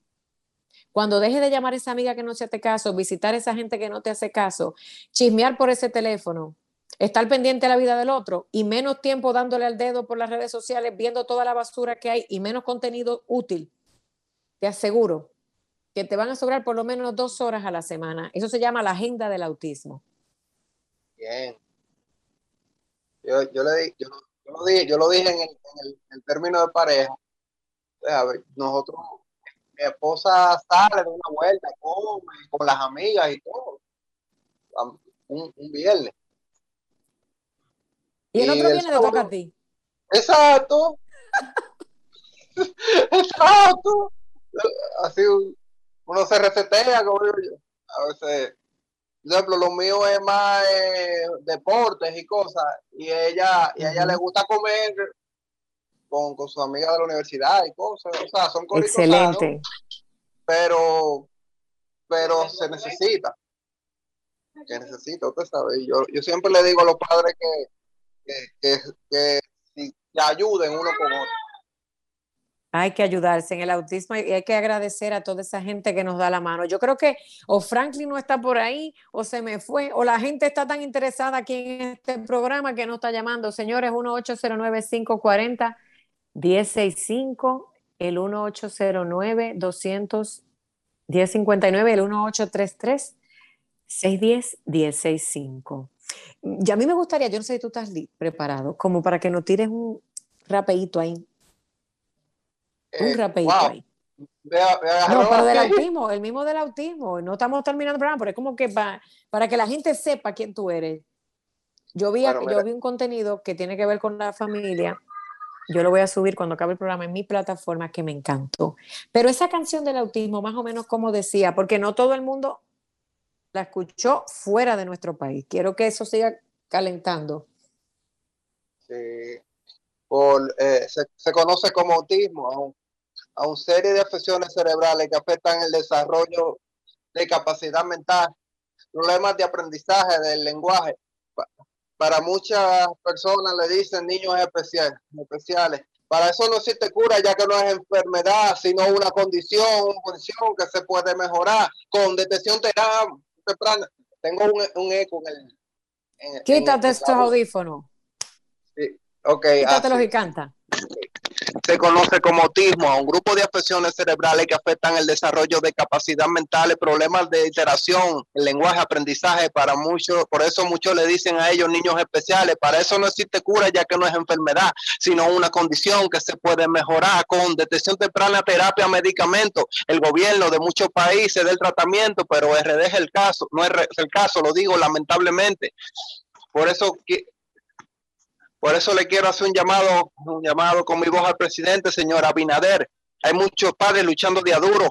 Cuando dejes de llamar a esa amiga que no se hace caso, visitar a esa gente que no te hace caso, chismear por ese teléfono, estar pendiente de la vida del otro y menos tiempo dándole al dedo por las redes sociales, viendo toda la basura que hay y menos contenido útil, te aseguro que te van a sobrar por lo menos dos horas a la semana. Eso se llama la agenda del autismo. Bien. Yo, le, yo, lo, dije, yo lo dije en el término de pareja nosotros, mi esposa sale de una vuelta, come con las amigas y todo, un, viernes. Y el otro viene de toca a ti. Exacto. Exacto. Así uno se resetea, como yo. A veces, por ejemplo, lo mío es más eh, deportes y cosas. Y ella, y a ella le gusta comer con, con sus amigas de la universidad y cosas. O sea, son cosas Excelente. pero, pero se necesita. Que necesita, usted sabe. Yo, yo siempre le digo a los padres que, que, que, que ayuden uno con otro. Hay que ayudarse en el autismo y hay que agradecer a toda esa gente que nos da la mano. Yo creo que o Franklin no está por ahí o se me fue o la gente está tan interesada aquí en este programa que no está llamando. Señores, 1-809-540. 1065, el 1809 200 1059, el 1833 610 1065. Ya a mí me gustaría, yo no sé si tú estás preparado, como para que nos tires un rapeito ahí. un eh, rapeito ahí. no, pero del autismo, el mismo del autismo. No estamos terminando el programa, pero es como que para, para que la gente sepa quién tú eres. Yo vi, yo vi un contenido que tiene que ver con la familia yo lo voy a subir cuando acabe el programa en mi plataforma que me encantó. Pero esa canción del autismo, más o menos como decía, porque no todo el mundo la escuchó fuera de nuestro país. Quiero que eso siga calentando. Sí. Eh, se, conoce como autismo a, a una serie de afecciones cerebrales que afectan el desarrollo de capacidad mental, problemas de aprendizaje del lenguaje, para muchas personas le dicen niños especiales, especiales para eso no existe cura, ya que no es enfermedad, sino una condición, una condición que se puede mejorar con detección temprana. Tengo un, eco en el. Quítate estos audífonos. Sí, ok. Quítatelos y canta se conoce como autismo, a un grupo de afecciones cerebrales que afectan el desarrollo de capacidad mental, problemas de interacción, el lenguaje, aprendizaje, para muchos, por eso muchos le dicen a ellos niños especiales, para eso no existe cura ya que no es enfermedad, sino una condición que se puede mejorar con detección temprana, terapia, medicamentos. El gobierno de muchos países del tratamiento, pero RD es el caso, no es el caso, lo digo lamentablemente. Por eso por eso le quiero hacer un llamado, un llamado con mi voz al presidente, señor Abinader. Hay muchos padres luchando de duro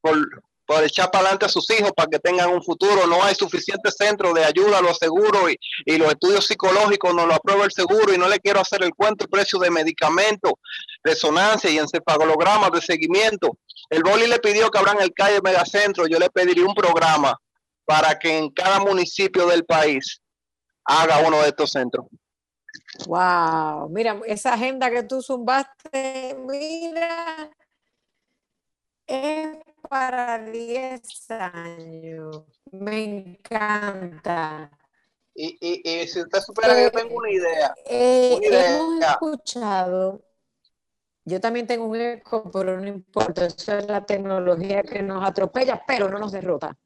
por, por echar para adelante a sus hijos para que tengan un futuro. No hay suficiente centro de ayuda los seguros y, los estudios psicológicos no lo aprueba el seguro y no le quiero hacer el cuento el precio de medicamentos, resonancia y encefalogramas de seguimiento. El Boli le pidió que abran el calle Megacentro. Yo le pediría un programa para que en cada municipio del país haga uno de estos centros. Wow, mira, esa agenda que tú zumbaste, mira, es para 10 años. Me encanta. Y, y, si usted supera yo tengo una idea. Eh, hemos escuchado, yo también tengo un eco, pero no importa, eso es la tecnología que nos atropella, pero no nos derrota.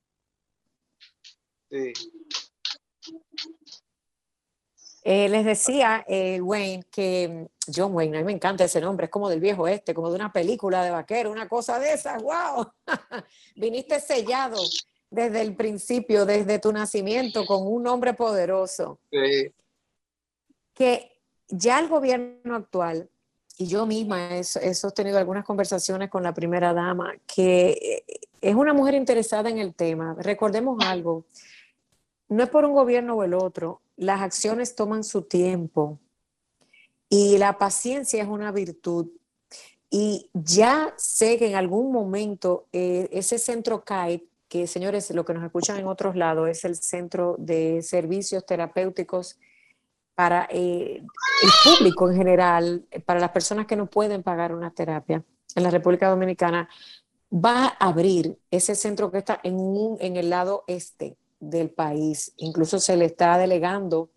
Sí. Eh, les decía, eh, Wayne, que mm, John Wayne, a mí me encanta ese nombre, es como del viejo este, como de una película de vaquero, una cosa de esas, wow. Viniste sellado desde el principio, desde tu nacimiento, con un nombre poderoso. Sí. Que ya el gobierno actual, y yo misma he, he sostenido algunas conversaciones con la primera dama, que eh, es una mujer interesada en el tema. Recordemos algo, no es por un gobierno o el otro, las acciones toman su tiempo y la paciencia es una virtud. Y ya sé que en algún momento eh, ese centro CAIT, que señores, lo que nos escuchan en otros lados, es el Centro de Servicios Terapéuticos para eh, el público en general, para las personas que no pueden pagar una terapia en la República Dominicana, va a abrir ese centro que está en, un, en el lado este del país. Incluso se le está delegando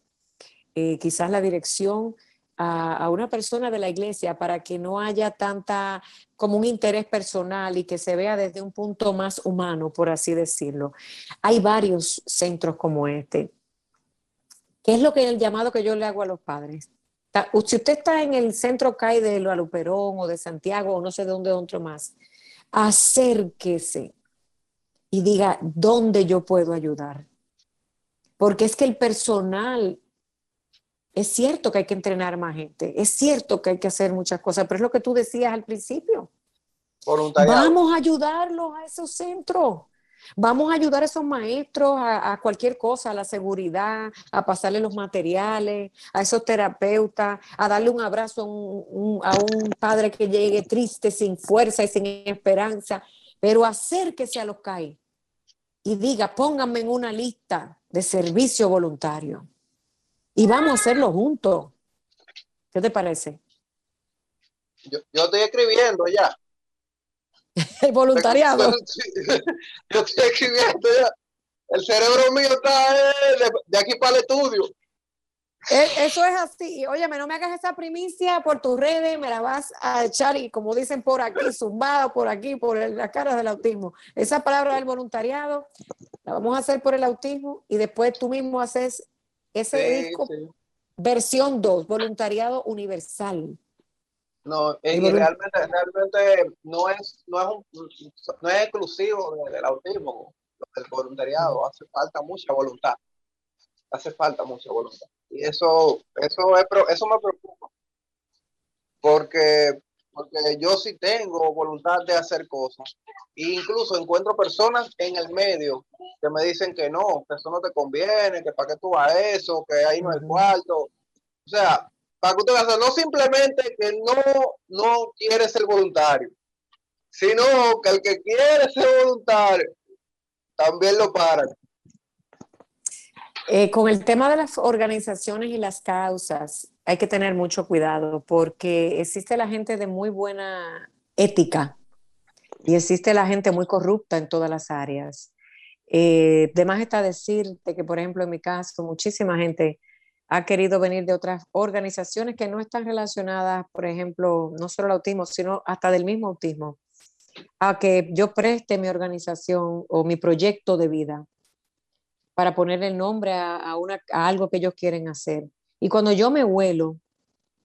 eh, quizás la dirección a, una persona de la iglesia para que no haya tanta como un interés personal y que se vea desde un punto más humano, por así decirlo. Hay varios centros como este. ¿Qué es lo que el llamado que yo le hago a los padres? Si usted está en el centro CAI de Luperón o de Santiago o no sé de dónde otro más, acérquese y diga dónde yo puedo ayudar. Porque es que el personal, es cierto que hay que entrenar más gente, es cierto que hay que hacer muchas cosas, pero es lo que tú decías al principio. Vamos a ayudarlos a esos centros. Vamos a ayudar a esos maestros a, cualquier cosa, a la seguridad, a pasarle los materiales, a esos terapeutas, a darle un abrazo a un, a un padre que llegue triste, sin fuerza y sin esperanza, pero acérquese a los CAI y diga, pónganme en una lista de servicio voluntario y vamos a hacerlo juntos. ¿Qué te parece? Yo, estoy escribiendo ya. El voluntariado. Yo estoy escribiendo ya. El cerebro mío está de, de aquí para el estudio. E, eso es así. Óyeme, no me hagas esa primicia por tus redes, me la vas a echar y como dicen por aquí, zumbada por aquí, por las caras del autismo. Esa palabra del voluntariado la vamos a hacer por el autismo y después tú mismo haces ese disco versión 2, voluntariado universal. No, y realmente, realmente no es, no es, un, no es exclusivo del autismo, del voluntariado, hace falta mucha voluntad. Hace falta mucha voluntad. Y eso, eso, es, eso me preocupa. Porque, porque yo sí tengo voluntad de hacer cosas. E incluso encuentro personas en el medio que me dicen que no, que eso no te conviene, que para qué tú vas eso, que ahí no hay cuarto. O sea, para que usted hacer, no simplemente que no, no quiere ser voluntario, sino que el que quiere ser voluntario también lo para. Eh, con el tema de las organizaciones y las causas, hay que tener mucho cuidado porque existe la gente de muy buena ética y existe la gente muy corrupta en todas las áreas. Eh, de más está decirte que, por ejemplo, en mi caso, muchísima gente ha querido venir de otras organizaciones que no están relacionadas, por ejemplo, no solo al autismo, sino hasta del mismo autismo, a que yo preste mi organización o mi proyecto de vida para poner el nombre a, algo que ellos quieren hacer. Y cuando yo me vuelo,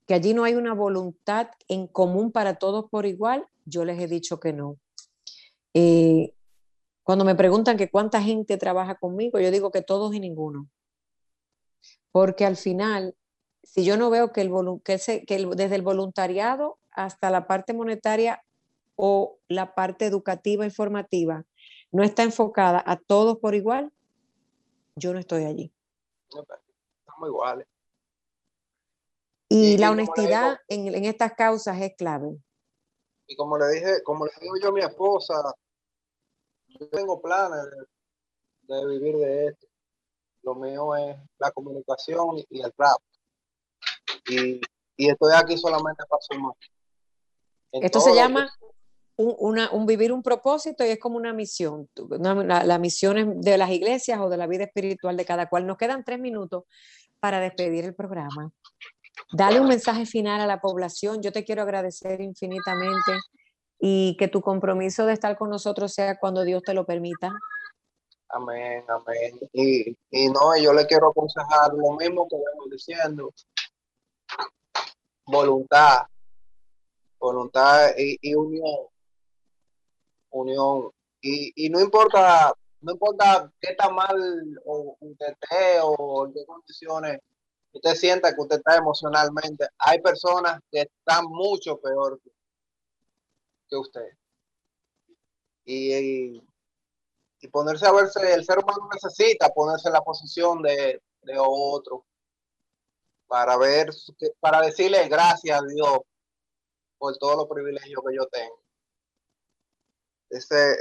que allí no hay una voluntad en común para todos por igual, yo les he dicho que no. Eh, cuando me preguntan que cuánta gente trabaja conmigo, yo digo que todos y ninguno. Porque al final, si yo no veo que, el, que, que desde el voluntariado hasta la parte monetaria o la parte educativa, informativa, no está enfocada a todos por igual, yo no estoy allí. Estamos iguales. Y, la honestidad en, en, estas causas es clave. Y como le dije, como le digo yo a mi esposa, yo tengo planes de, vivir de esto. Lo mío es la comunicación y el rap. Y, y estoy aquí solamente para sumar. Esto se llama un, vivir un propósito y es como una misión. Una, la, misión de las iglesias o de la vida espiritual de cada cual. Nos quedan tres minutos para despedir el programa. Dale un mensaje final a la población. Yo te quiero agradecer infinitamente y que tu compromiso de estar con nosotros sea cuando Dios te lo permita. Amén, amén. Y, y no, yo le quiero aconsejar lo mismo que vengo diciendo. Voluntad, voluntad y, unión. Y, no importa, no importa qué tan mal o usted o en qué condiciones usted sienta que usted está emocionalmente. Hay personas que están mucho peor que usted. Y, y, ponerse a verse, el ser humano necesita ponerse en la posición de, otro para ver, para decirle gracias a Dios por todos los privilegios que yo tengo.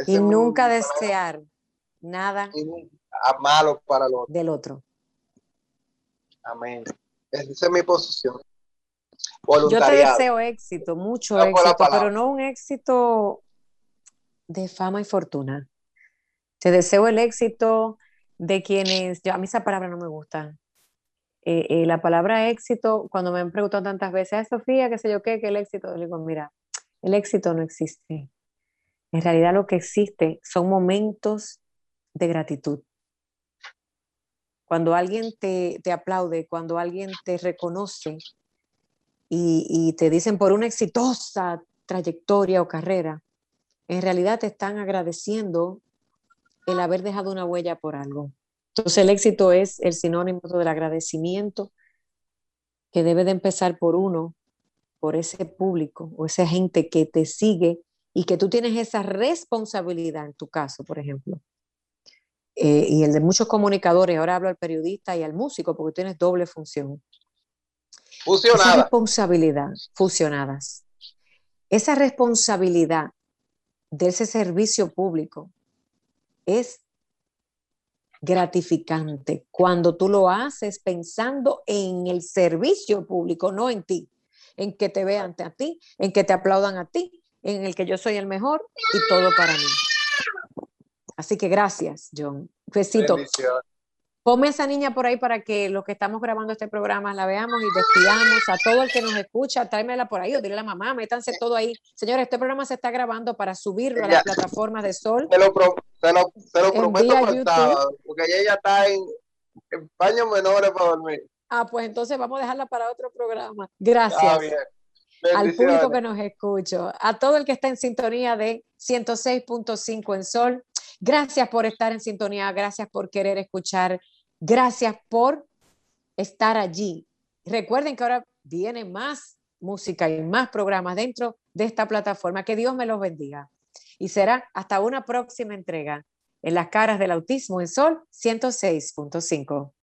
Y nunca desear nada malo para otro. del otro. Amén. Esa es mi posición. Yo te deseo éxito, mucho éxito, pero no un éxito de fama y fortuna. Te deseo el éxito de quienes, a mí esa palabra no me gusta. Eh, eh, la palabra éxito, cuando me han preguntado tantas veces, Sofía, qué sé yo qué, que el éxito, le digo, mira, el éxito no existe. En realidad lo que existe son momentos de gratitud. Cuando alguien te, te aplaude, cuando alguien te reconoce, y, te dicen por una exitosa trayectoria o carrera, en realidad te están agradeciendo el haber dejado una huella por algo. Entonces el éxito es el sinónimo del agradecimiento que debe de empezar por uno, por ese público o esa gente que te sigue y que tú tienes esa responsabilidad en tu caso, por ejemplo. Eh, y el de muchos comunicadores, ahora hablo al periodista y al músico porque tienes doble función. Esa responsabilidad, fusionadas. Esa responsabilidad de ese servicio público es gratificante cuando tú lo haces pensando en el servicio público, no en ti, en que te vean a ti, en que te aplaudan a ti, en el que yo soy el mejor y todo para mí. Así que gracias, John. Besito. Ponme esa niña por ahí para que los que estamos grabando este programa la veamos y despidamos a todo el que nos escucha, tráemela por ahí o dile a la mamá, métanse todo ahí. Señores, este programa se está grabando para subirlo a las plataformas de Sol. Te lo, prometo porque ella está en, en paños menores para dormir. Ah, pues entonces vamos a dejarla para otro programa. Gracias. Al público que nos escucha, a todo el que está en sintonía de 106.5 en Sol. Gracias por estar en sintonía, gracias por querer escuchar Gracias por estar allí. Recuerden que ahora viene más música y más programas dentro de esta plataforma. Que Dios me los bendiga. Y será hasta una próxima entrega en las caras del autismo en Sol 106.5.